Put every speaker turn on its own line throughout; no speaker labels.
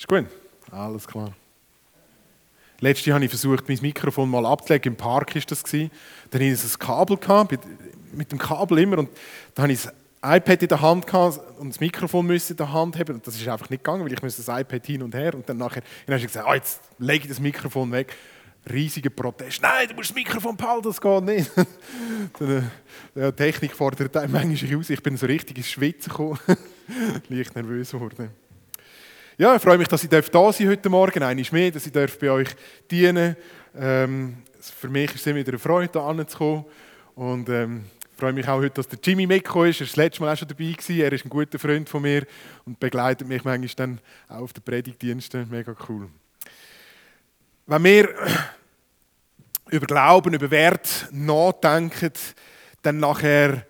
Ist gut? Alles klar. Letztes Jahr habe ich versucht, mein Mikrofon mal abzulegen. Im Park war das. Dann hatte ich ein Kabel, gehabt, mit dem Kabel immer. Und dann habe ich das iPad in der Hand gehabt und das Mikrofon müssen in der Hand haben. Und das ist einfach nicht gegangen, weil ich müsste das iPad hin und her. Und dann nachher dann habe ich gesagt, oh, jetzt lege ich das Mikrofon weg. Riesiger Protest. Nein, du musst das Mikrofon behalten, das geht nicht. äh, ja, Technik fordert einem manchmal aus. Ich bin so richtig ins Schwitzen gekommen. Leicht nervös geworden. Ja, ich freue mich, dass ich da sein heute Morgen. Einmal mehr, dass ich bei euch dienen ähm, Für mich ist es immer wieder eine Freude, hier anzukommen. Und ähm, ich freue mich auch heute, dass der Jimmy mitgekommen ist. Er war das letzte Mal auch schon dabei. Gewesen. Er ist ein guter Freund von mir und begleitet mich manchmal dann auch auf den Predigtdiensten. Mega cool. Wenn wir über Glauben, über Wert nachdenken, dann nachher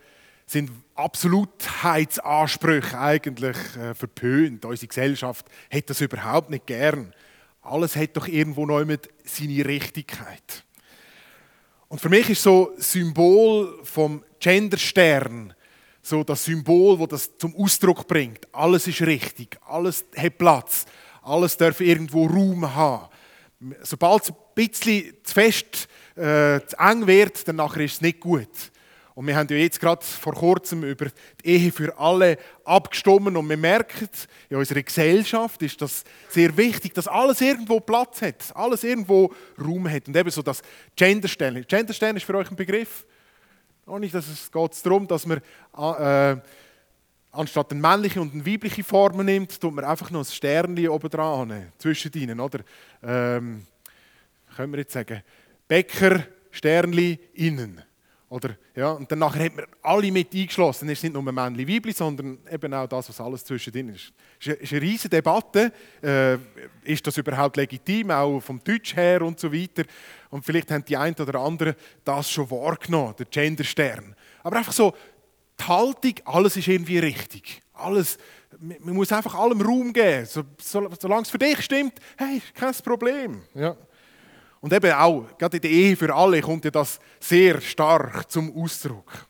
sind Absolutheitsansprüche eigentlich äh, verpönt. Unsere Gesellschaft hat das überhaupt nicht gern. Alles hat doch irgendwo noch mit seine Richtigkeit. Und für mich ist so Symbol vom Genderstern so das Symbol, wo das zum Ausdruck bringt. Alles ist richtig, alles hat Platz, alles darf irgendwo Raum haben. Sobald es ein bisschen zu fest, äh, zu eng wird, dann nachher ist es nicht gut. Und wir haben ja jetzt gerade vor kurzem über die Ehe für alle abgestimmt und wir merken, in unserer Gesellschaft ist das sehr wichtig, dass alles irgendwo Platz hat, alles irgendwo Raum hat. Und eben so das Genderstellen. Genderstellen ist für euch ein Begriff? Auch nicht, dass es geht darum, dass man äh, anstatt eine männliche und eine weibliche Form nimmt, tut man einfach noch ein Sternchen oben dran, zwischen ihnen, oder? Ähm, können wir jetzt sagen, Bäcker, Sternli, innen. Oder, ja, und dann nachher hat man alle mit eingeschlossen. Es ist nicht nur Männchen, Weibli, sondern eben auch das, was alles zwischendrin ist. Es ist eine riesige Debatte. Äh, ist das überhaupt legitim, auch vom Deutsch her und so weiter? Und vielleicht haben die einen oder anderen das schon wahrgenommen, der Genderstern. Aber einfach so, die Haltung, alles ist irgendwie richtig. Alles, man muss einfach allem Raum geben. So, so, solange es für dich stimmt, hey, kein Problem. Ja. Und eben auch, gerade in der Ehe für alle kommt ja das sehr stark zum Ausdruck.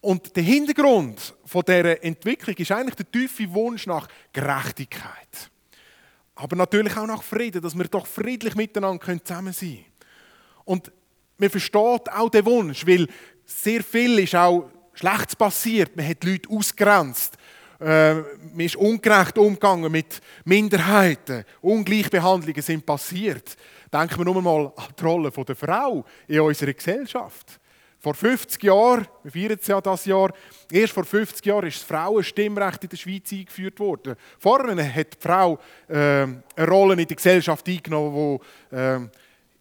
Und der Hintergrund von dieser Entwicklung ist eigentlich der tiefe Wunsch nach Gerechtigkeit. Aber natürlich auch nach Frieden, dass wir doch friedlich miteinander zusammen sein können. Und man versteht auch den Wunsch, weil sehr viel ist auch Schlechtes passiert. Man hat Leute ausgrenzt. Äh, man ist ungerecht umgegangen mit Minderheiten. Ungleichbehandlungen sind passiert. Denken wir nur mal an die Rolle der Frau in unserer Gesellschaft. Vor 50 Jahren, wir feiern es ja das Jahr, erst vor 50 Jahren ist das Frauenstimmrecht in der Schweiz eingeführt worden. Vorher hat die Frau äh, eine Rolle in der Gesellschaft eingenommen, die äh,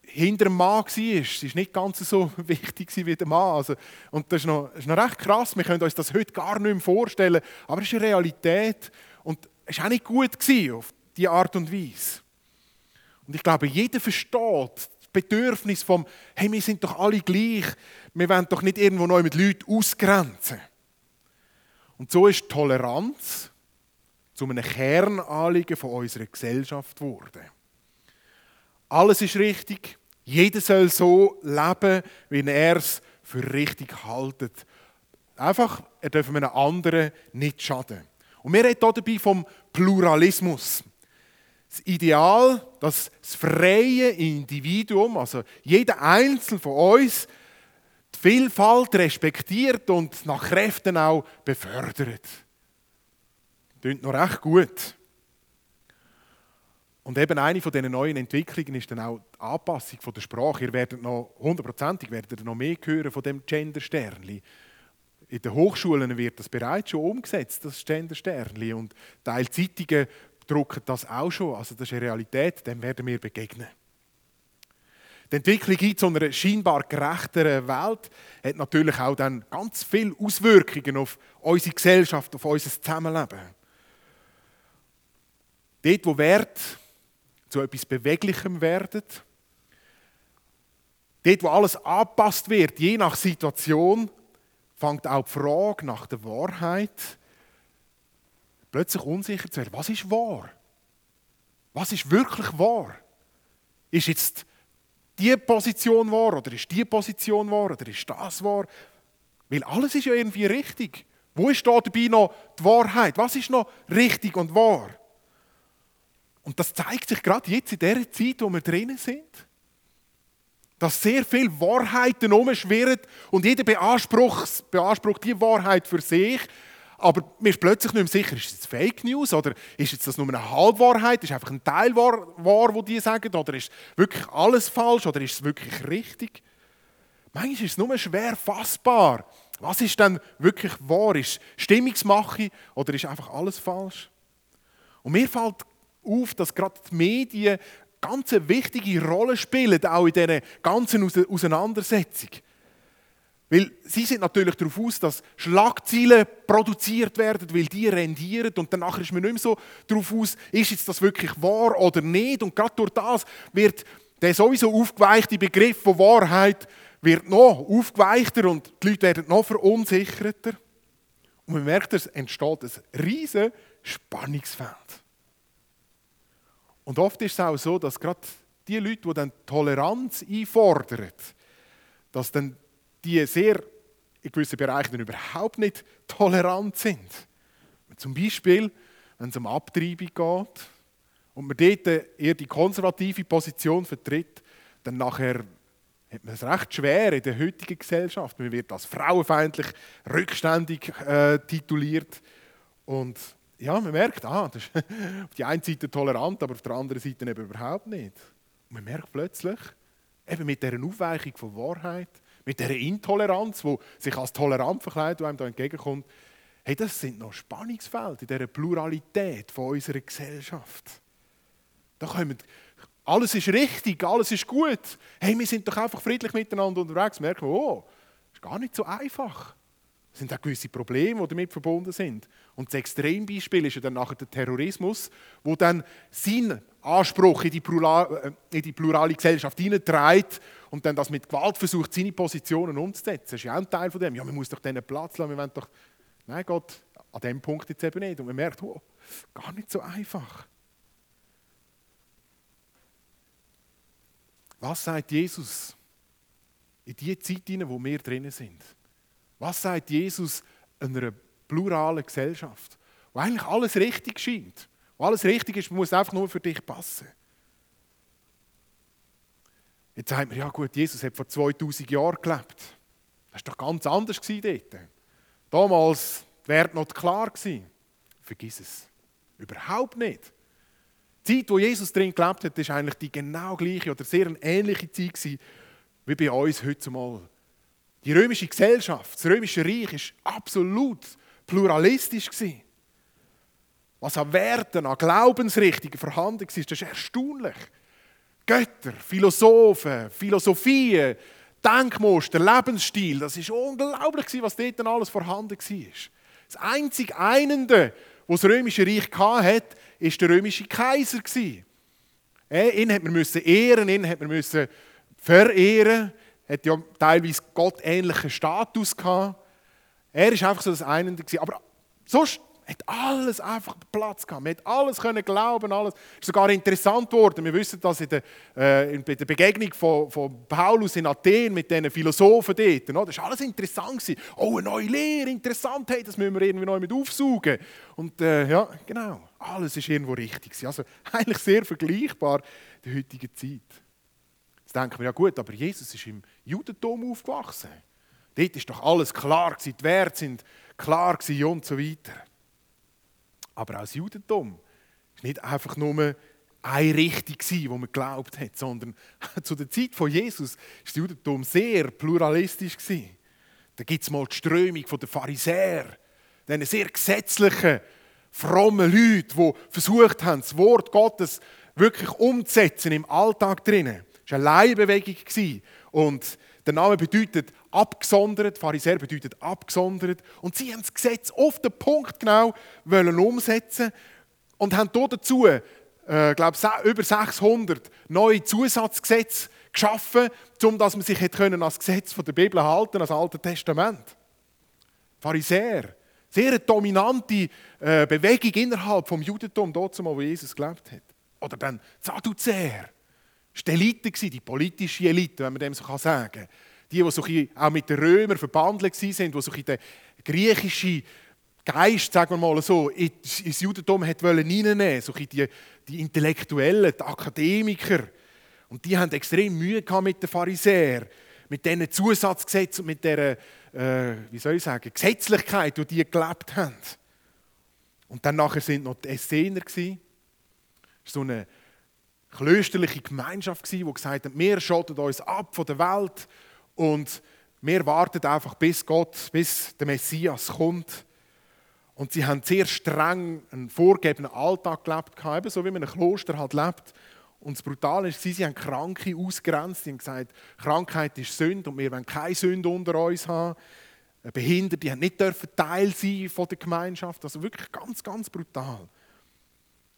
hinter dem Mann war. Sie war nicht ganz so wichtig wie der Mann. Also, und das ist, noch, das ist noch recht krass. Wir können uns das heute gar nicht mehr vorstellen. Aber es ist eine Realität. Und es war auch nicht gut auf diese Art und Weise. Und ich glaube, jeder versteht das Bedürfnis vom, hey, wir sind doch alle gleich, wir wollen doch nicht irgendwo neu mit Leuten ausgrenzen. Und so ist Toleranz zu einem Kernanliegen von unserer Gesellschaft geworden. Alles ist richtig, jeder soll so leben, wie er es für richtig haltet. Einfach, er darf einem anderen nicht schaden. Und wir reden hier dabei vom Pluralismus das Ideal, dass das freie Individuum, also jeder Einzelne von uns, die Vielfalt respektiert und nach Kräften auch befördert. Klingt noch recht gut. Und eben eine von diesen neuen Entwicklungen ist dann auch die Anpassung der Sprache. Ihr werdet noch hundertprozentig werdet noch mehr hören von dem Gender-Sternli. In den Hochschulen wird das bereits schon umgesetzt, das Gender-Sternli. Und Teil Zeitungen drucken das auch schon. Also das ist eine Realität, dem werden wir begegnen. Die Entwicklung in zu einer scheinbar gerechteren Welt hat natürlich auch dann ganz viele Auswirkungen auf unsere Gesellschaft, auf unser Zusammenleben. Dort, wo Wert zu etwas Beweglichem werden, dort, wo alles angepasst wird, je nach Situation, fängt auch die Frage nach der Wahrheit plötzlich unsicher zu werden. Was ist wahr? Was ist wirklich wahr? Ist jetzt die Position wahr oder ist die Position wahr oder ist das wahr? Weil alles ist ja irgendwie richtig. Wo ist da dabei noch die Wahrheit? Was ist noch richtig und wahr? Und das zeigt sich gerade jetzt in der Zeit, wo wir drinnen sind. Dass sehr viel Wahrheiten herumschwirren und jeder beansprucht, beansprucht die Wahrheit für sich. Aber mir ist plötzlich nicht mehr sicher, ist es Fake News oder ist das nur eine Halbwahrheit? Ist einfach ein Teil wahr, wahr, wo die sagen? Oder ist wirklich alles falsch? Oder ist es wirklich richtig? Manchmal ist es nur schwer fassbar. Was ist denn wirklich wahr? Ist Stimmungsmache oder ist einfach alles falsch? Und mir fällt auf, dass gerade die Medien ganz eine wichtige Rolle spielen, auch in dieser ganzen Auseinandersetzung. Weil sie sind natürlich darauf aus, dass Schlagzeilen produziert werden, weil die rendieren und danach ist man nicht mehr so darauf aus, ist jetzt das wirklich wahr oder nicht. Und gerade durch das wird der sowieso aufgeweichte Begriff von Wahrheit wird noch aufgeweichter und die Leute werden noch verunsicherter. Und man merkt, es entsteht ein riesiges Spannungsfeld. Und oft ist es auch so, dass gerade die Leute, die dann Toleranz einfordern, dass dann die sehr in gewissen Bereichen überhaupt nicht tolerant sind. Zum Beispiel, wenn es um Abtreibung geht und man dort eher die konservative Position vertritt, dann nachher hat man es recht schwer in der heutigen Gesellschaft. Man wird als frauenfeindlich rückständig äh, tituliert und ja, man merkt, ah, das ist auf die einen Seite tolerant, aber auf der anderen Seite eben überhaupt nicht. Und man merkt plötzlich, eben mit dieser Aufweichung von Wahrheit, mit dieser Intoleranz, die sich als tolerant verkleidet, die einem da entgegenkommt, hey, das sind noch Spannungsfelder in dieser Pluralität von unserer Gesellschaft. Da kommen, alles ist richtig, alles ist gut. Hey, wir sind doch einfach friedlich miteinander unterwegs. Merken wir, oh, ist gar nicht so einfach. Es sind auch gewisse Probleme, die damit verbunden sind. Und das Extrembeispiel ist ja dann nachher der Terrorismus, wo dann seinen Anspruch in die, Plural, äh, in die plurale Gesellschaft hineintreibt und dann das mit Gewalt versucht, seine Positionen umzusetzen. Das ist ja auch ein Teil von dem. Ja, man muss doch denen Platz lassen, wir wollen doch... Nein Gott, an dem Punkt jetzt eben nicht. Und man merkt, oh, gar nicht so einfach. Was sagt Jesus in die Zeit hinein, wo wir drinnen sind? Was sagt Jesus einer pluralen Gesellschaft, wo eigentlich alles richtig scheint, wo alles richtig ist, muss einfach nur für dich passen? Jetzt sagt man, ja gut, Jesus hat vor 2000 Jahren gelebt. Das war doch ganz anders dort. Damals wäre noch klar gewesen. Vergiss es. Überhaupt nicht. Die Zeit, wo Jesus drin gelebt hat, war eigentlich die genau gleiche oder sehr ähnliche Zeit gewesen, wie bei uns heute mal. Die römische Gesellschaft, das römische Reich war absolut pluralistisch. Was an Werten, an Glaubensrichtungen vorhanden war, das ist erstaunlich. Götter, Philosophen, Philosophien, Denkmuster, Lebensstil, das ist unglaublich, was dort alles vorhanden war. Das einzige Einende, was das römische Reich hatte, war der römische Kaiser. Ihn hat man ehren, ihn hat man verehren hat ja teilweise gottähnlichen Status gehabt. Er war einfach so das eine. Aber sonst hat alles einfach Platz gehabt. Man hat alles können glauben, alles. ist sogar interessant geworden. Wir wissen das in der, äh, in der Begegnung von, von, Paulus in Athen mit diesen Philosophen dort. No? Das war alles interessant. Gewesen. Oh, eine neue Lehre, interessant. Hey, das müssen wir irgendwie neu mit aufsaugen. Und äh, ja, genau. Alles ist irgendwo richtig. Gewesen. Also eigentlich sehr vergleichbar der heutigen Zeit. Jetzt denken wir, ja gut, aber Jesus ist im Judentum aufgewachsen. Dort ist doch alles klar die Werte sind klar und so weiter. Aber auch das Judentum ist nicht einfach nur eine Richtung wo man geglaubt hat, sondern zu der Zeit von Jesus war das Judentum sehr pluralistisch. Da gibt es mal die Strömung der Pharisäer, diese sehr gesetzlichen, frommen Leute, die versucht haben, das Wort Gottes wirklich umzusetzen im Alltag drinnen. Es war eine Leihbewegung. Und der Name bedeutet abgesondert, Pharisäer bedeutet abgesondert. Und sie haben das Gesetz auf den Punkt genau wollen umsetzen und haben dazu, äh, glaube über 600 neue Zusatzgesetze geschaffen, um dass man sich hätte als Gesetz von der Bibel halten, als Altes Testament. Pharisäer, sehr eine dominante äh, Bewegung innerhalb des Judentum, dort, wo Jesus gelebt hat. Oder dann Sadduzäer. Das war die Elite, die politische Elite, wenn man dem so sagen kann. Die, die so auch mit den Römern verbandelt waren, die so den griechischen Geist, sagen wir mal so, ins Judentum hat reinnehmen. So die die Intellektuellen, die Akademiker. Und die haben extrem Mühe gehabt mit den Pharisäern, mit diesen Zusatzgesetzen und mit dieser, äh, wie soll ich sagen, Gesetzlichkeit, die die gelebt haben. Und dann nachher sind noch die Essener. So eine klösterliche Gemeinschaft die gesagt hat, wir schotten uns ab von der Welt und wir warten einfach, bis Gott, bis der Messias kommt. Und sie haben sehr streng einen vorgegebenen Alltag gelebt, so wie man in einem Kloster halt lebt. Und das Brutale ist, sie haben Kranke ausgrenzt. Sie haben gesagt, Krankheit ist Sünde und wir wollen keine Sünde unter uns haben. Behinderte haben nicht dürfen Teil sein von der Gemeinschaft. Also wirklich ganz, ganz brutal.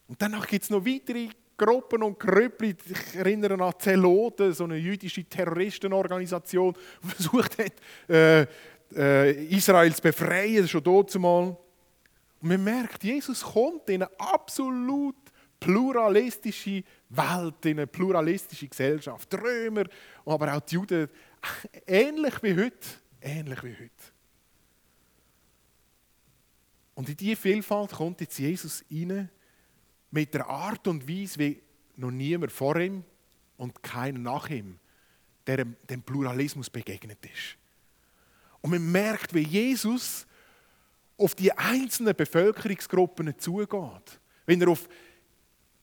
Und danach gibt es noch weitere Gruppen und Gröppli. Ich erinnere an Zelote, so eine jüdische Terroristenorganisation, die versucht hat, äh, äh, Israel zu befreien, schon dort zumal. Und man merkt, Jesus kommt in eine absolut pluralistische Welt, in eine pluralistische Gesellschaft. Die Römer, aber auch die Juden, ähnlich wie heute. Ähnlich wie heute. Und in diese Vielfalt kommt jetzt Jesus rein mit der Art und Weise, wie noch niemand vor ihm und keiner nach ihm der dem Pluralismus begegnet ist. Und man merkt, wie Jesus auf die einzelnen Bevölkerungsgruppen zugeht. Wenn er auf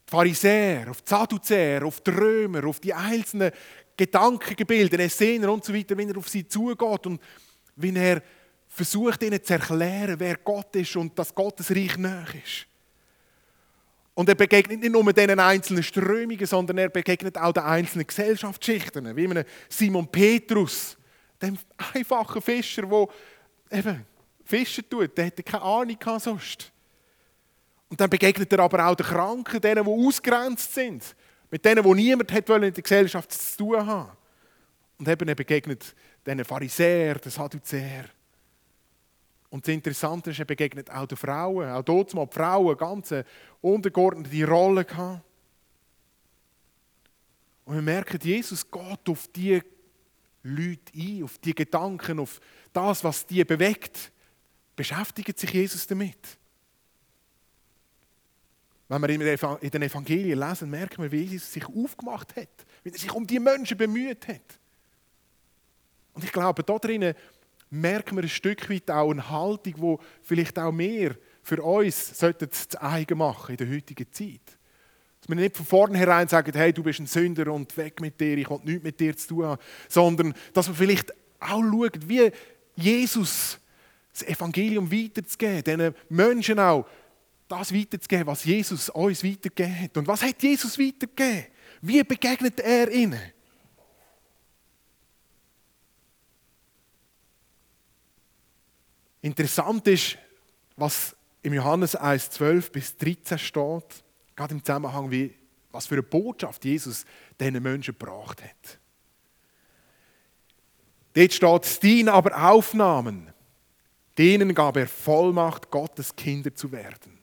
Pharisäer, auf die Sadduzäer, auf die Römer, auf die einzelnen Gedankengebilde, Essener und so weiter, wenn er auf sie zugeht und wenn er versucht, ihnen zu erklären, wer Gott ist und dass Gottes Reich nahe ist. Und er begegnet nicht nur diesen einzelnen Strömungen, sondern er begegnet auch den einzelnen Gesellschaftsschichten, wie einem Simon Petrus, dem einfachen Fischer, der eben Fischen tut, der hätte keine Ahnung gehabt sonst. Und dann begegnet er aber auch den Kranken, denen, die ausgrenzt sind. Mit denen, die niemand hat in der Gesellschaft zu tun haben. Und eben er begegnet diesen Pharisäern, den Sadduzäern. Und das Interessante ist, er begegnet auch den Frauen. Auch dort mal die Frauen ganz untergeordnete Rolle gehabt. Und wir merken, Jesus geht auf die Leute ein, auf die Gedanken, auf das, was die bewegt beschäftigt sich Jesus damit. Wenn wir in den Evangelien lesen, merken wir, wie Jesus sich aufgemacht hat, wie er sich um die Menschen bemüht hat. Und ich glaube, da drinnen merken wir ein Stück weit auch eine Haltung, die vielleicht auch mehr für uns zu eigen machen in der heutigen Zeit. Dass wir nicht von vornherein sagen, hey, du bist ein Sünder und weg mit dir, ich will nichts mit dir zu tun haben, sondern dass wir vielleicht auch schauen, wie Jesus das Evangelium weiterzugeben, diesen Menschen auch das weiterzugeben, was Jesus uns weitergegeben hat. Und was hat Jesus weitergegeben? Wie begegnet er ihnen? Interessant ist, was im Johannes 1, 12 bis 13 steht, gerade im Zusammenhang, wie, was für eine Botschaft Jesus diesen Menschen gebracht hat. Dort steht, die ihn aber aufnahmen, Denen gab er Vollmacht, Gottes Kinder zu werden.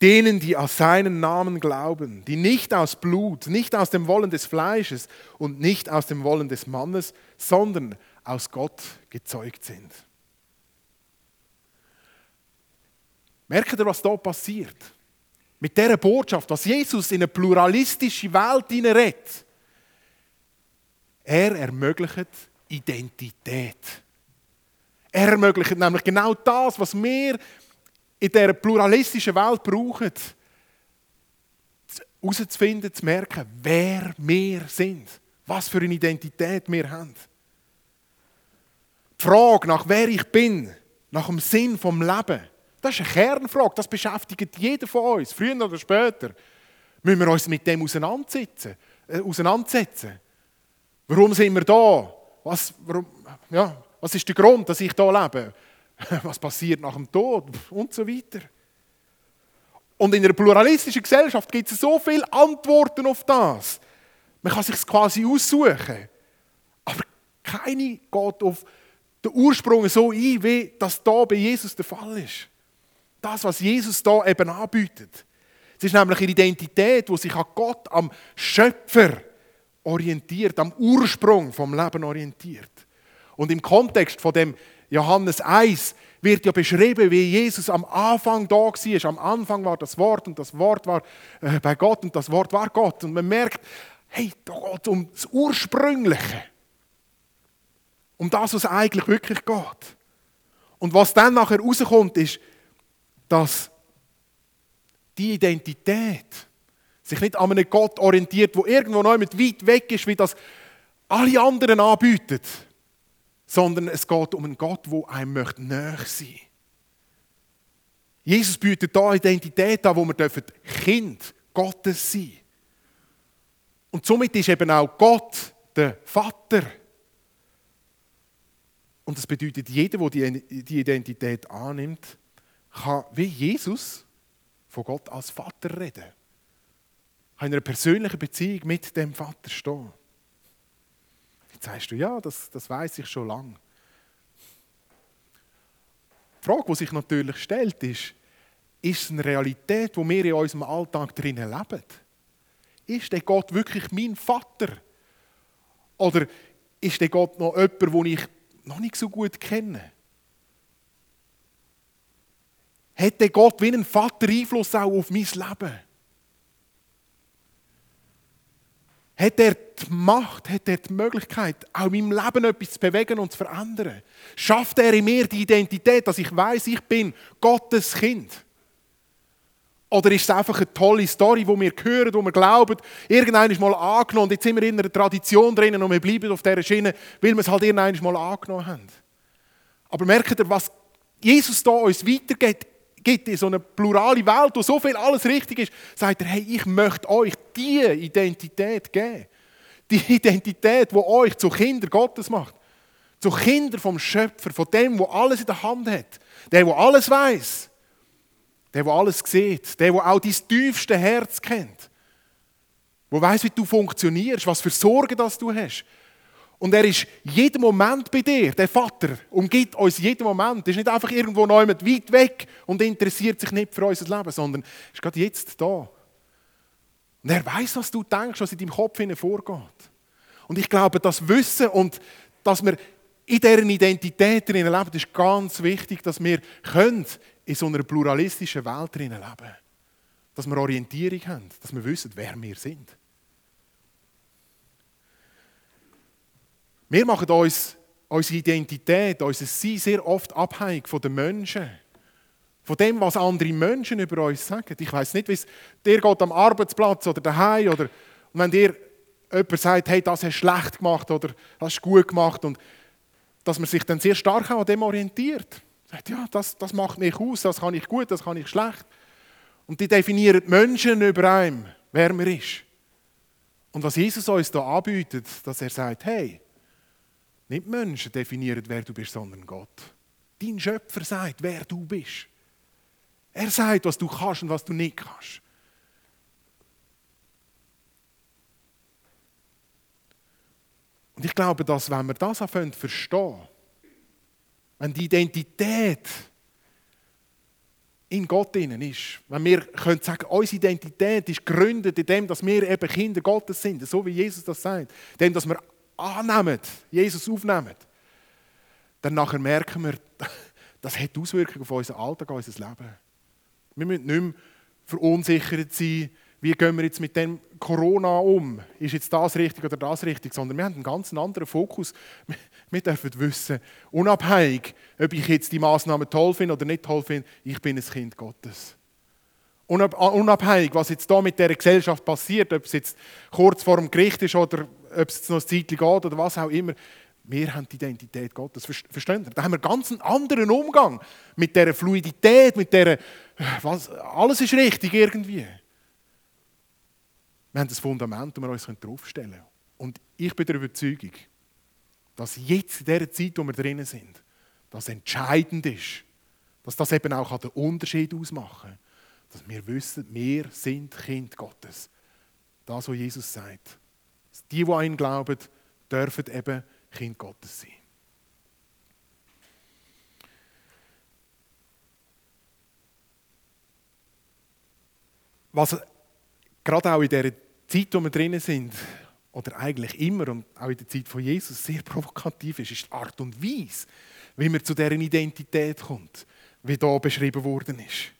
Denen, die aus seinen Namen glauben, die nicht aus Blut, nicht aus dem Wollen des Fleisches und nicht aus dem Wollen des Mannes, sondern aus Gott gezeugt sind. Merkt ihr, was da passiert? Mit dieser Botschaft, was Jesus in eine pluralistische Welt hineinredet. Er ermöglicht Identität. Er ermöglicht nämlich genau das, was wir in dieser pluralistischen Welt brauchen, herauszufinden, zu merken, wer wir sind, was für eine Identität wir haben. Die Frage nach wer ich bin, nach dem Sinn vom Leben, das ist eine Kernfrage, das beschäftigt jeder von uns, früher oder später. Müssen wir uns mit dem auseinandersetzen? Äh, auseinandersetzen. Warum sind wir da? Was, warum, ja, was ist der Grund, dass ich hier lebe? Was passiert nach dem Tod? Und so weiter. Und in einer pluralistischen Gesellschaft gibt es so viele Antworten auf das. Man kann sich quasi aussuchen. Aber keine geht auf den Ursprung so ein, wie das da bei Jesus der Fall ist. Das, was Jesus da eben anbietet. Es ist nämlich eine Identität, die sich an Gott, am Schöpfer orientiert, am Ursprung vom Leben orientiert. Und im Kontext von dem Johannes 1 wird ja beschrieben, wie Jesus am Anfang da war. Am Anfang war das Wort und das Wort war äh, bei Gott und das Wort war Gott. Und man merkt, hey, da geht es um das Ursprüngliche. Um das, was eigentlich wirklich geht. Und was dann nachher rauskommt, ist, dass die Identität sich nicht an einem Gott orientiert, wo irgendwo noch weit weg ist, wie das alle anderen anbieten, sondern es geht um einen Gott, wo einem möchte näher sein. Jesus bietet da Identität an, wo wir dürfen Kind Gottes sein. Und somit ist eben auch Gott der Vater. Und das bedeutet, jeder, der die Identität annimmt, kann wie Jesus von Gott als Vater reden. Kann in einer persönlichen Beziehung mit dem Vater stehen. Jetzt sagst du, ja, das, das weiß ich schon lange. Die Frage, die sich natürlich stellt, ist, ist es eine Realität, wo wir in unserem Alltag drinnen leben? Ist der Gott wirklich mein Vater? Oder ist der Gott noch jemand, den ich noch nicht so gut kenne? Hat der Gott wie ein Vater Einfluss auch auf mein Leben? Hat er die Macht, hat er die Möglichkeit, auch in meinem Leben etwas zu bewegen und zu verändern? Schafft er in mir die Identität, dass ich weiß, ich bin Gottes Kind? Oder ist es einfach eine tolle Story, die wir hören, die wir glauben, irgendwann ist mal angenommen und jetzt sind wir in einer Tradition drinnen und wir bleiben auf dieser Schiene, weil wir es halt irgendwann mal angenommen haben. Aber merkt ihr, was Jesus da uns weitergeht, gibt in so eine plurale Welt, wo so viel alles richtig ist, sagt er, hey, ich möchte euch diese Identität geben. Die Identität, die euch zu Kinder Gottes macht. Zu Kinder vom Schöpfer, von dem, der alles in der Hand hat. Der, der alles weiß. Der, der alles sieht. Der, der auch dein tiefste Herz kennt. Der weiß, wie du funktionierst, was für Sorgen das du hast. Und er ist jeden Moment bei dir. Der Vater umgibt uns jeden Moment. Er ist nicht einfach irgendwo neu weit weg und interessiert sich nicht für unser Leben, sondern er ist gerade jetzt da. Und er weiß, was du denkst, was in deinem Kopf vorgeht. Und ich glaube, das Wissen und dass wir in deren Identität leben, ist ganz wichtig, dass wir in so einer pluralistischen Welt leben können. Dass wir Orientierung haben, dass wir wissen, wer wir sind. Wir machen uns unsere Identität, unser Sein sehr oft abhängig von den Menschen. Von dem, was andere Menschen über uns sagen. Ich weiß nicht, wie es dir geht am Arbeitsplatz oder daheim oder und wenn dir jemand sagt, hey, das hast du schlecht gemacht oder das hast du gut gemacht und dass man sich dann sehr stark an dem orientiert. Sagt, ja, das, das macht mich aus, das kann ich gut, das kann ich schlecht. Und die definieren die Menschen über einem, wer man ist. Und was Jesus uns da anbietet, dass er sagt, hey, nicht Menschen definieren, wer du bist, sondern Gott. Dein Schöpfer sagt, wer du bist. Er sagt, was du kannst und was du nicht kannst. Und ich glaube, dass wenn wir das anfangen zu verstehen, wenn die Identität in Gott innen ist, wenn wir können sagen, unsere Identität ist gegründet in dem, dass wir eben Kinder Gottes sind, so wie Jesus das sagt, dem, dass wir annehmen, Jesus aufnehmen, dann nachher merken wir, das hat Auswirkungen auf unseren Alltag, auf unser Leben. Wir müssen nicht mehr verunsichert sein, wie gehen wir jetzt mit dem Corona um? Ist jetzt das richtig oder das richtig? Sondern wir haben einen ganz anderen Fokus. Wir dürfen wissen, unabhängig, ob ich jetzt die Maßnahmen toll finde oder nicht toll finde, ich bin ein Kind Gottes. Unabhängig, was jetzt da mit der Gesellschaft passiert, ob es jetzt kurz vor dem Gericht ist oder ob es jetzt noch ein Zeitchen geht oder was auch immer. Wir haben die Identität Gottes. Verstehen ihr? Da haben wir ganz einen anderen Umgang mit dieser Fluidität, mit dieser, was, alles ist richtig irgendwie. Wir haben das Fundament, das wir uns draufstellen können. Und ich bin der Überzeugung, dass jetzt in dieser Zeit, wo wir drinnen sind, das entscheidend ist, dass das eben auch den Unterschied ausmachen kann. Dass wir wissen, wir sind Kind Gottes. Das, was Jesus sagt. Die, die an ihn glauben, dürfen eben Kind Gottes sein. Was gerade auch in der Zeit, wo wir drinnen sind, oder eigentlich immer und auch in der Zeit von Jesus sehr provokativ ist, ist die Art und Weise, wie man zu deren Identität kommt, wie da beschrieben worden ist.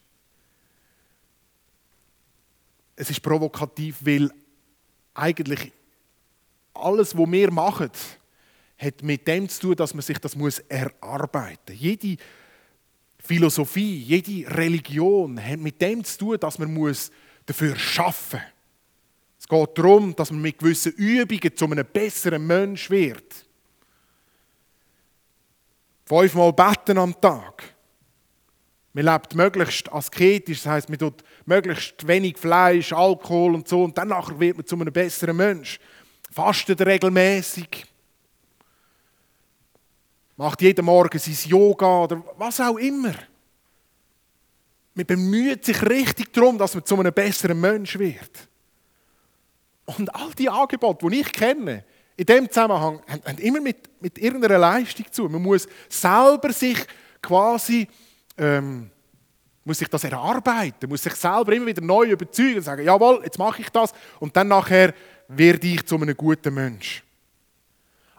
Es ist provokativ, weil eigentlich alles, was wir machen, hat mit dem zu tun, dass man sich das muss erarbeiten muss. Jede Philosophie, jede Religion hat mit dem zu tun, dass man muss dafür schaffen muss. Es geht darum, dass man mit gewissen Übungen zu einem besseren Mensch wird. Fünfmal beten am Tag. Man lebt möglichst asketisch, das heisst, man tut möglichst wenig Fleisch, Alkohol und so, und danach wird man zu einem besseren Mensch. Fastet regelmäßig. Macht jeden Morgen sein Yoga oder was auch immer. Man bemüht sich richtig darum, dass man zu einem besseren Mensch wird. Und all die Angebote, die ich kenne, in dem Zusammenhang, haben immer mit, mit irgendeiner Leistung zu. Man muss selber sich quasi, ähm, muss sich das erarbeiten, muss sich selber immer wieder neu überzeugen und sagen, jawohl, jetzt mache ich das und dann nachher werde ich zu einem guten Mensch.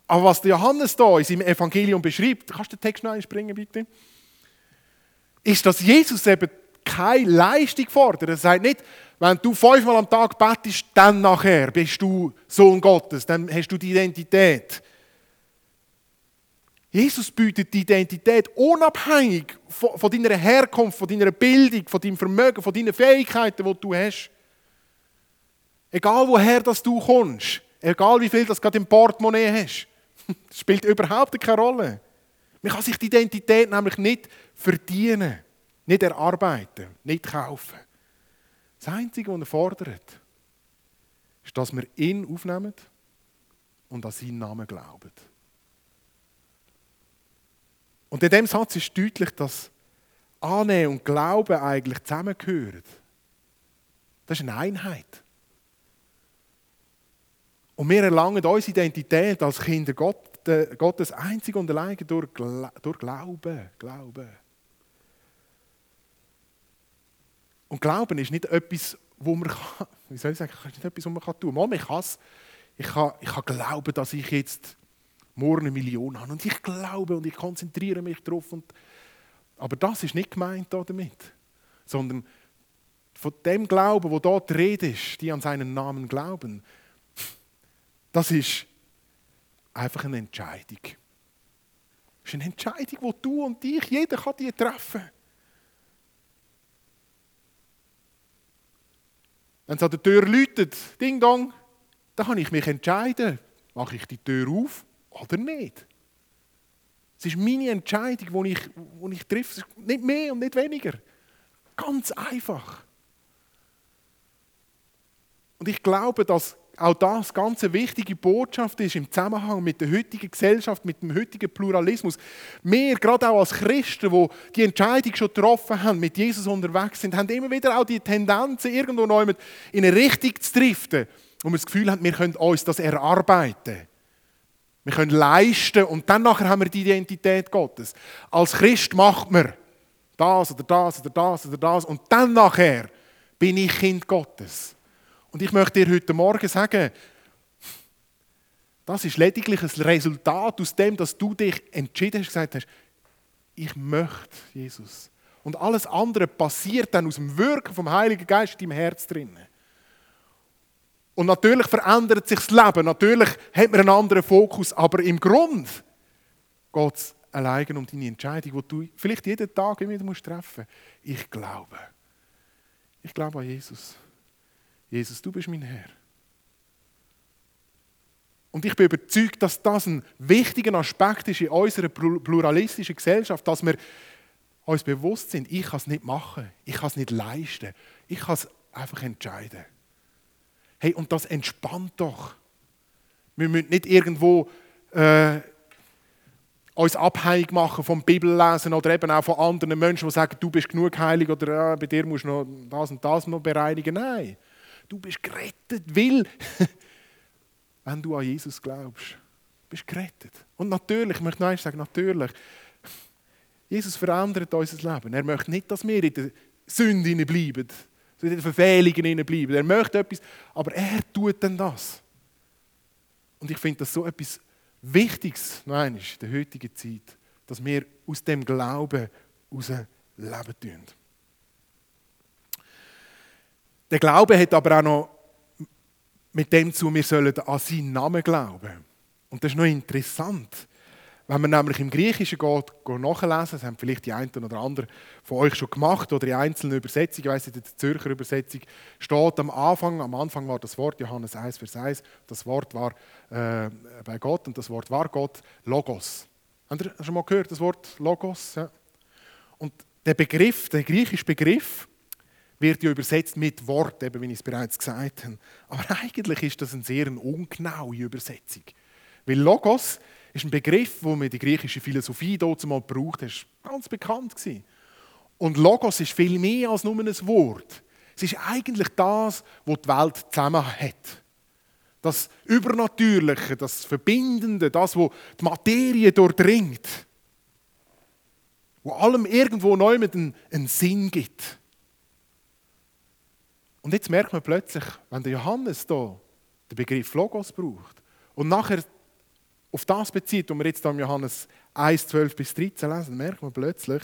Aber was Johannes da in seinem Evangelium beschreibt, kannst du den Text noch einspringen, bitte? Ist, dass Jesus eben keine Leistung fordert. Er sagt nicht, wenn du fünfmal am Tag betest, dann nachher bist du Sohn Gottes, dann hast du die Identität. Jesus bietet die Identität unabhängig von deiner Herkunft, von deiner Bildung, von deinem Vermögen, von deinen Fähigkeiten, die du hast. Egal woher das du kommst, egal wie viel das gerade im Portemonnaie hast, das spielt überhaupt keine Rolle. Man kann sich die Identität nämlich nicht verdienen, nicht erarbeiten, nicht kaufen. Das Einzige, was er fordert, ist, dass wir ihn aufnehmen und an seinen Namen glauben. Und in dem Satz ist deutlich, dass Annehmen und Glauben eigentlich zusammengehören. Das ist eine Einheit. Und wir erlangen unsere Identität als Kinder Gottes einzig und allein durch, Glauben. Glauben. Und Glauben ist nicht etwas, wo man kann, wie soll ich sagen, ist nicht etwas, was man tun kann. ich kann Ich kann, glauben, dass ich jetzt morgen eine Million habe. Und ich glaube und ich konzentriere mich darauf. Und, aber das ist nicht gemeint damit. Sondern von dem Glauben, wo dort die ist, die an seinen Namen glauben, das ist einfach eine Entscheidung. Das ist eine Entscheidung, die du und ich, jeder kann die treffen. Wenn es an der Tür läutet, Ding Dong, dann kann ich mich entscheiden, mache ich die Tür auf oder nicht. Es ist meine Entscheidung, die ich, die ich treffe. Nicht mehr und nicht weniger. Ganz einfach. Und ich glaube, dass auch das ganz eine wichtige Botschaft ist im Zusammenhang mit der heutigen Gesellschaft, mit dem heutigen Pluralismus. Wir, gerade auch als Christen, die die Entscheidung schon getroffen haben, mit Jesus unterwegs sind, haben immer wieder auch die Tendenzen, irgendwo neu in eine Richtung zu driften, wo wir das Gefühl haben, wir können uns das erarbeiten. Wir können leisten und dann nachher haben wir die Identität Gottes. Als Christ macht man das oder das oder das oder das und dann nachher bin ich Kind Gottes. Und ich möchte dir heute Morgen sagen, das ist lediglich ein Resultat aus dem, dass du dich entschieden hast, gesagt hast, ich möchte Jesus. Und alles andere passiert dann aus dem Wirken vom Heiligen Geist in deinem Herz drinnen. Und natürlich verändert sich das Leben, natürlich hat man einen anderen Fokus, aber im Grund geht es allein um deine Entscheidung, die du vielleicht jeden Tag immer wieder treffen musst. Ich glaube. Ich glaube an Jesus. Jesus, du bist mein Herr. Und ich bin überzeugt, dass das ein wichtiger Aspekt ist in unserer pluralistischen Gesellschaft, dass wir uns bewusst sind, ich kann es nicht machen, ich kann es nicht leisten, ich kann es einfach entscheiden. Hey, und das entspannt doch. Wir müssen nicht irgendwo äh, uns abhängig machen vom Bibellesen oder eben auch von anderen Menschen, die sagen, du bist genug heilig oder äh, bei dir musst du noch das und das noch bereinigen. Nein. Du bist gerettet, weil, wenn du an Jesus glaubst, bist gerettet. Und natürlich, ich möchte noch sagen, natürlich, Jesus verändert unser Leben. Er möchte nicht, dass wir in der Sünde bleiben, in den Verfehlungen bleiben. Er möchte etwas, aber er tut dann das. Und ich finde das so etwas Wichtiges, einmal, in der heutigen Zeit, dass wir aus dem Glauben heraus leben tun. Der Glaube hat aber auch noch mit dem zu, wir sollen an seinen Namen glauben. Und das ist noch interessant. Wenn man nämlich im Griechischen geht, nachlesen, das haben vielleicht die einen oder anderen von euch schon gemacht oder in einzelnen Übersetzungen, ich weiss nicht, in der Zürcher Übersetzung steht am Anfang, am Anfang war das Wort Johannes 1, Vers 1, das Wort war äh, bei Gott und das Wort war Gott, Logos. Habt ihr schon mal gehört, das Wort Logos? Ja. Und der Begriff, der griechische Begriff, wird ja übersetzt mit Wort, eben wie ich es bereits gesagt habe. Aber eigentlich ist das eine sehr ungenaue Übersetzung. Weil Logos ist ein Begriff, den man in der griechischen Philosophie dort mal gebraucht hat. ganz bekannt gewesen. Und Logos ist viel mehr als nur ein Wort. Es ist eigentlich das, was die Welt zusammen hat. Das Übernatürliche, das Verbindende, das, was die Materie durchdringt. Wo allem irgendwo neu einen Sinn gibt. Und jetzt merkt man plötzlich, wenn der Johannes da den Begriff Logos braucht und nachher auf das bezieht, was wir jetzt im Johannes 1, 12 bis 13 lesen, merkt man plötzlich,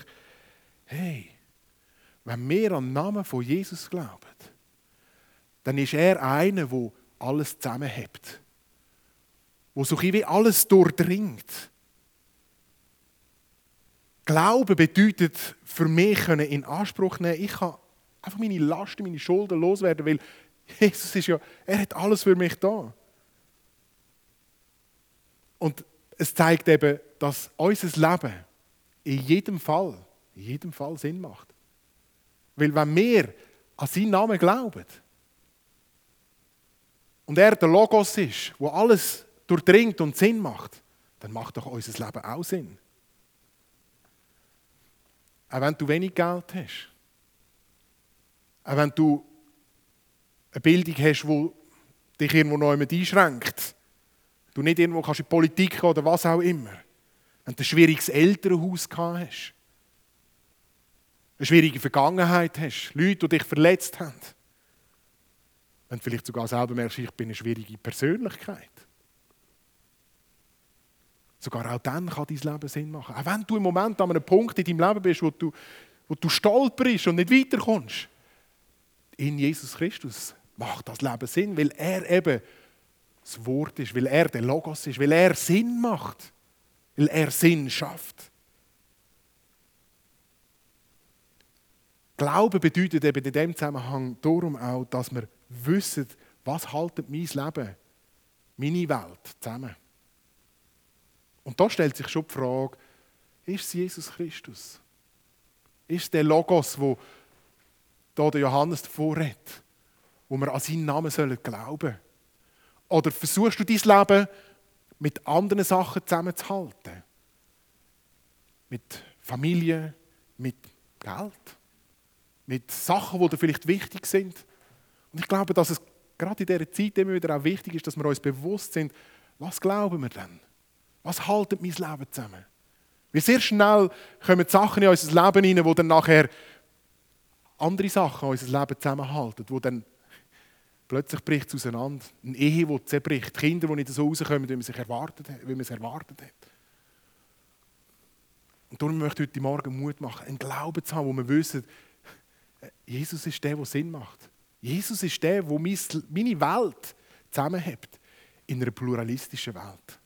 hey, wenn wir an den Namen von Jesus glauben, dann ist er einer, der alles zusammenhält. Wo so wie alles durchdringt. Glauben bedeutet für mich in Anspruch nehmen, ich kann einfach meine Lasten, meine Schulden loswerden, weil Jesus ist ja, er hat alles für mich da. Und es zeigt eben, dass unser Leben in jedem Fall, in jedem Fall Sinn macht. Weil wenn wir an seinen Namen glauben und er der Logos ist, wo alles durchdringt und Sinn macht, dann macht doch unser Leben auch Sinn. Auch wenn du wenig Geld hast. Auch wenn du eine Bildung hast, die dich irgendwo noch jemand einschränkt du nicht irgendwo kannst in die Politik oder was auch immer. Wenn du ein schwieriges Elternhaus gehabt hast, eine schwierige Vergangenheit hast, Leute, die dich verletzt haben, wenn du vielleicht sogar selber merkst, ich bin eine schwierige Persönlichkeit. Sogar auch dann kann dein Leben Sinn machen. Auch wenn du im Moment an einem Punkt in deinem Leben bist, wo du, wo du stolperst und nicht weiterkommst. In Jesus Christus macht das Leben Sinn, weil er eben das Wort ist, weil er der Logos ist, weil er Sinn macht, weil er Sinn schafft. Glaube bedeutet eben in dem Zusammenhang darum auch, dass wir wissen, was haltet mein Leben, meine Welt zusammen. Und da stellt sich schon die Frage, ist es Jesus Christus? Ist es der Logos, wo da der Johannes davor redet, wo wir an seinen Namen glauben sollen? Oder versuchst du dein Leben mit anderen Sachen zusammenzuhalten? Mit Familie, mit Geld, mit Sachen, die dir vielleicht wichtig sind. Und ich glaube, dass es gerade in dieser Zeit immer wieder auch wichtig ist, dass wir uns bewusst sind, was glauben wir denn? Was haltet mein Leben zusammen? Weil sehr schnell kommen Sachen in unser Leben hinein, die dann nachher andere Sachen unser Leben zusammenhalten, die dann Plötzlich bricht es auseinander. Eine Ehe, die zerbricht. Kinder, die nicht so rauskommen, wie man, sich erwartet, wie man es erwartet hat. Und darum möchte ich heute Morgen Mut machen, einen Glauben zu haben, wo wir wissen, Jesus ist der, der Sinn macht. Jesus ist der, der meine Welt zusammenhält in einer pluralistischen Welt.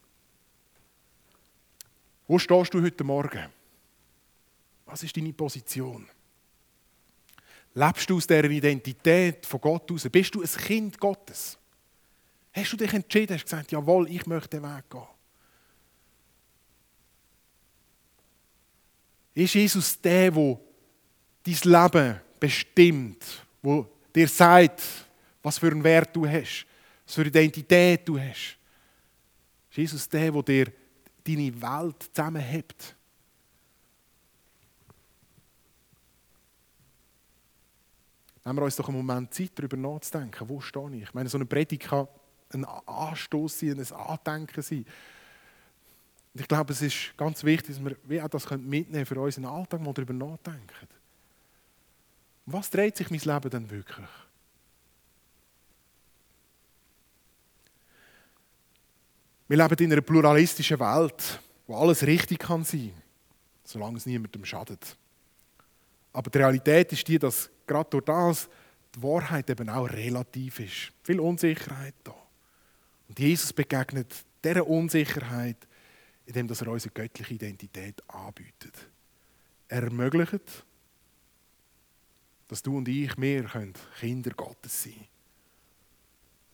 Wo stehst du heute Morgen? Was ist deine Position? Lebst du aus dieser Identität von Gott aus? Bist du ein Kind Gottes? Hast du dich entschieden, hast gesagt, jawohl, ich möchte den Weg gehen? Ist Jesus der, der dein Leben bestimmt, wo dir sagt, was für einen Wert du hast, was für eine Identität du hast? Ist Jesus der, der dir deine Welt zusammenhält? Nehmen wir uns doch einen Moment Zeit, darüber nachzudenken. Wo stehe ich? Ich meine, so eine Predigt kann ein Anstoß sein, ein Andenken sein. Und ich glaube, es ist ganz wichtig, dass wir wie auch das mitnehmen für unseren Alltag, mal darüber nachdenken. was dreht sich mein Leben denn wirklich? Wir leben in einer pluralistischen Welt, wo alles richtig kann sein. solange es niemandem schadet. Aber die Realität ist die, dass gerade durch das die Wahrheit eben auch relativ ist. Viel Unsicherheit da. Und Jesus begegnet dieser Unsicherheit, indem er unsere göttliche Identität anbietet. Er ermöglicht, dass du und ich mehr Kinder Gottes sein können.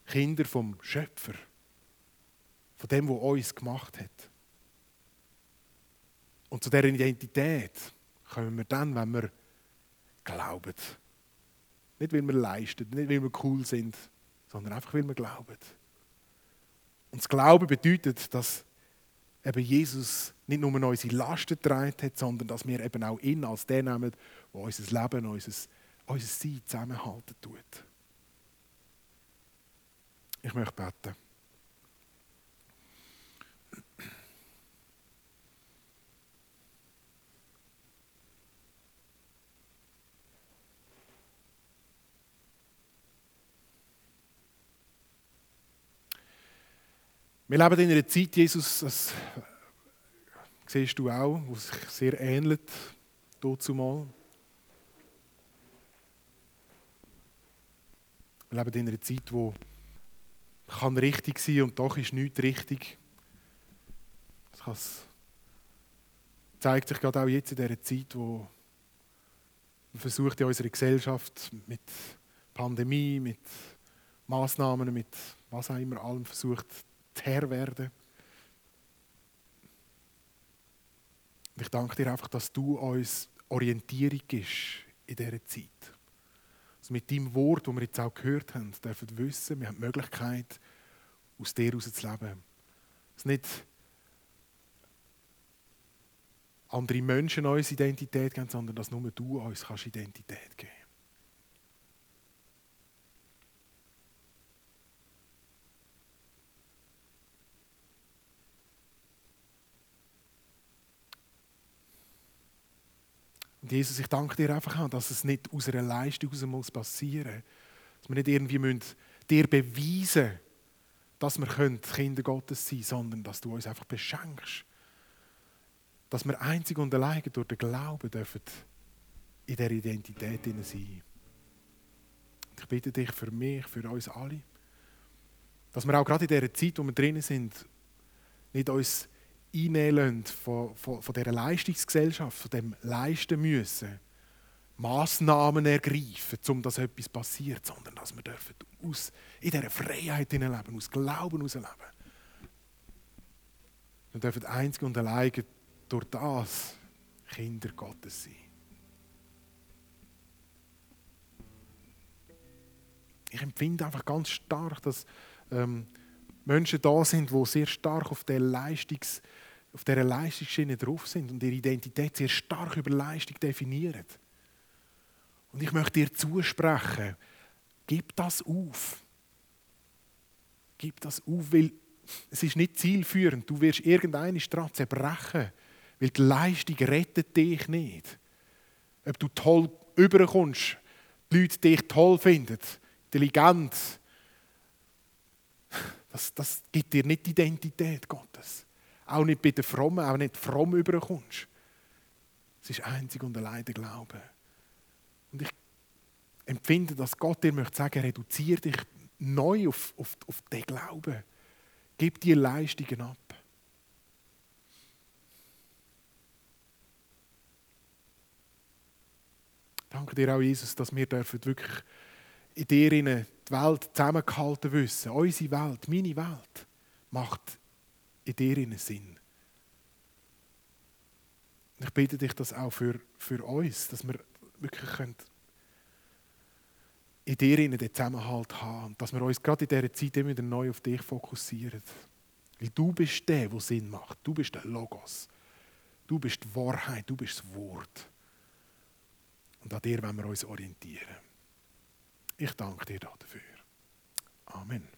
Kinder vom Schöpfer, von dem, der uns gemacht hat. Und zu dieser Identität kommen wir dann, wenn wir glauben. Nicht, weil wir leisten, nicht, weil wir cool sind, sondern einfach, weil wir glauben. Und das Glauben bedeutet, dass eben Jesus nicht nur unsere Lasten getragen hat, sondern dass wir eben auch ihn als den nehmen, der unser Leben, unser, unser Sein zusammenhalten tut. Ich möchte beten. Wir leben in einer Zeit, Jesus, das siehst du auch, wo sich sehr ähnelt, dazu mal. Wir leben in einer Zeit, wo kann richtig sein und doch ist nichts richtig. Das zeigt sich gerade auch jetzt in dieser Zeit, wo man versucht in unserer Gesellschaft mit Pandemie, mit Maßnahmen, mit was auch immer allem versucht, Herr werden. ich danke dir einfach, dass du uns Orientierung gibst in dieser Zeit. Also mit deinem Wort, das wir jetzt auch gehört haben, dürfen wir wissen, wir haben die Möglichkeit, aus dir heraus zu leben. Dass nicht andere Menschen uns Identität geben, sondern dass nur du uns kannst Identität geben Und Jesus, ich danke dir einfach, dass es nicht aus einer Leistung heraus passieren muss. Dass wir nicht irgendwie müssen dir beweisen müssen, dass wir Kinder Gottes sein können, sondern dass du uns einfach beschenkst. Dass wir einzig und allein durch den Glauben dürfen in dieser Identität sein. Ich bitte dich für mich, für uns alle, dass wir auch gerade in dieser Zeit, wo wir drinnen sind, nicht uns einnehmen von, von, von dieser Leistungsgesellschaft, von dem Leisten müssen, Massnahmen ergreifen, um dass etwas passiert, sondern dass wir aus, in dieser Freiheit leben, aus Glauben leben. Wir dürfen einzig und allein durch das Kinder Gottes sein. Ich empfinde einfach ganz stark, dass ähm, Menschen da sind, die sehr stark auf der Leistungs- auf dieser Leistungsschiene drauf sind und ihre Identität sehr stark über Leistung definieren. Und ich möchte dir zusprechen, gib das auf. Gib das auf, weil es ist nicht zielführend. Du wirst irgendeine Straße zerbrechen, weil die Leistung rettet dich nicht. Ob du toll überkommst, die Leute dich toll finden, intelligent, das, das gibt dir nicht die Identität Gottes. Auch nicht bei den Frommen, auch nicht fromm überkommst. Es ist einzig und allein der Glaube. Und ich empfinde, dass Gott dir möchte sagen, reduziere dich neu auf, auf, auf den Glauben. Gib dir Leistungen ab. Danke dir auch, Jesus, dass wir dürfen wirklich in dir die Welt zusammengehalten wissen. Unsere Welt, meine Welt, macht in dir Sinn. Ich bitte dich das auch für, für uns, dass wir wirklich können in dir den Zusammenhalt haben und dass wir uns gerade in dieser Zeit immer wieder neu auf dich fokussieren. Weil du bist der, der Sinn macht. Du bist der Logos. Du bist die Wahrheit. Du bist das Wort. Und an dir wollen wir uns orientieren. Ich danke dir dafür. Amen.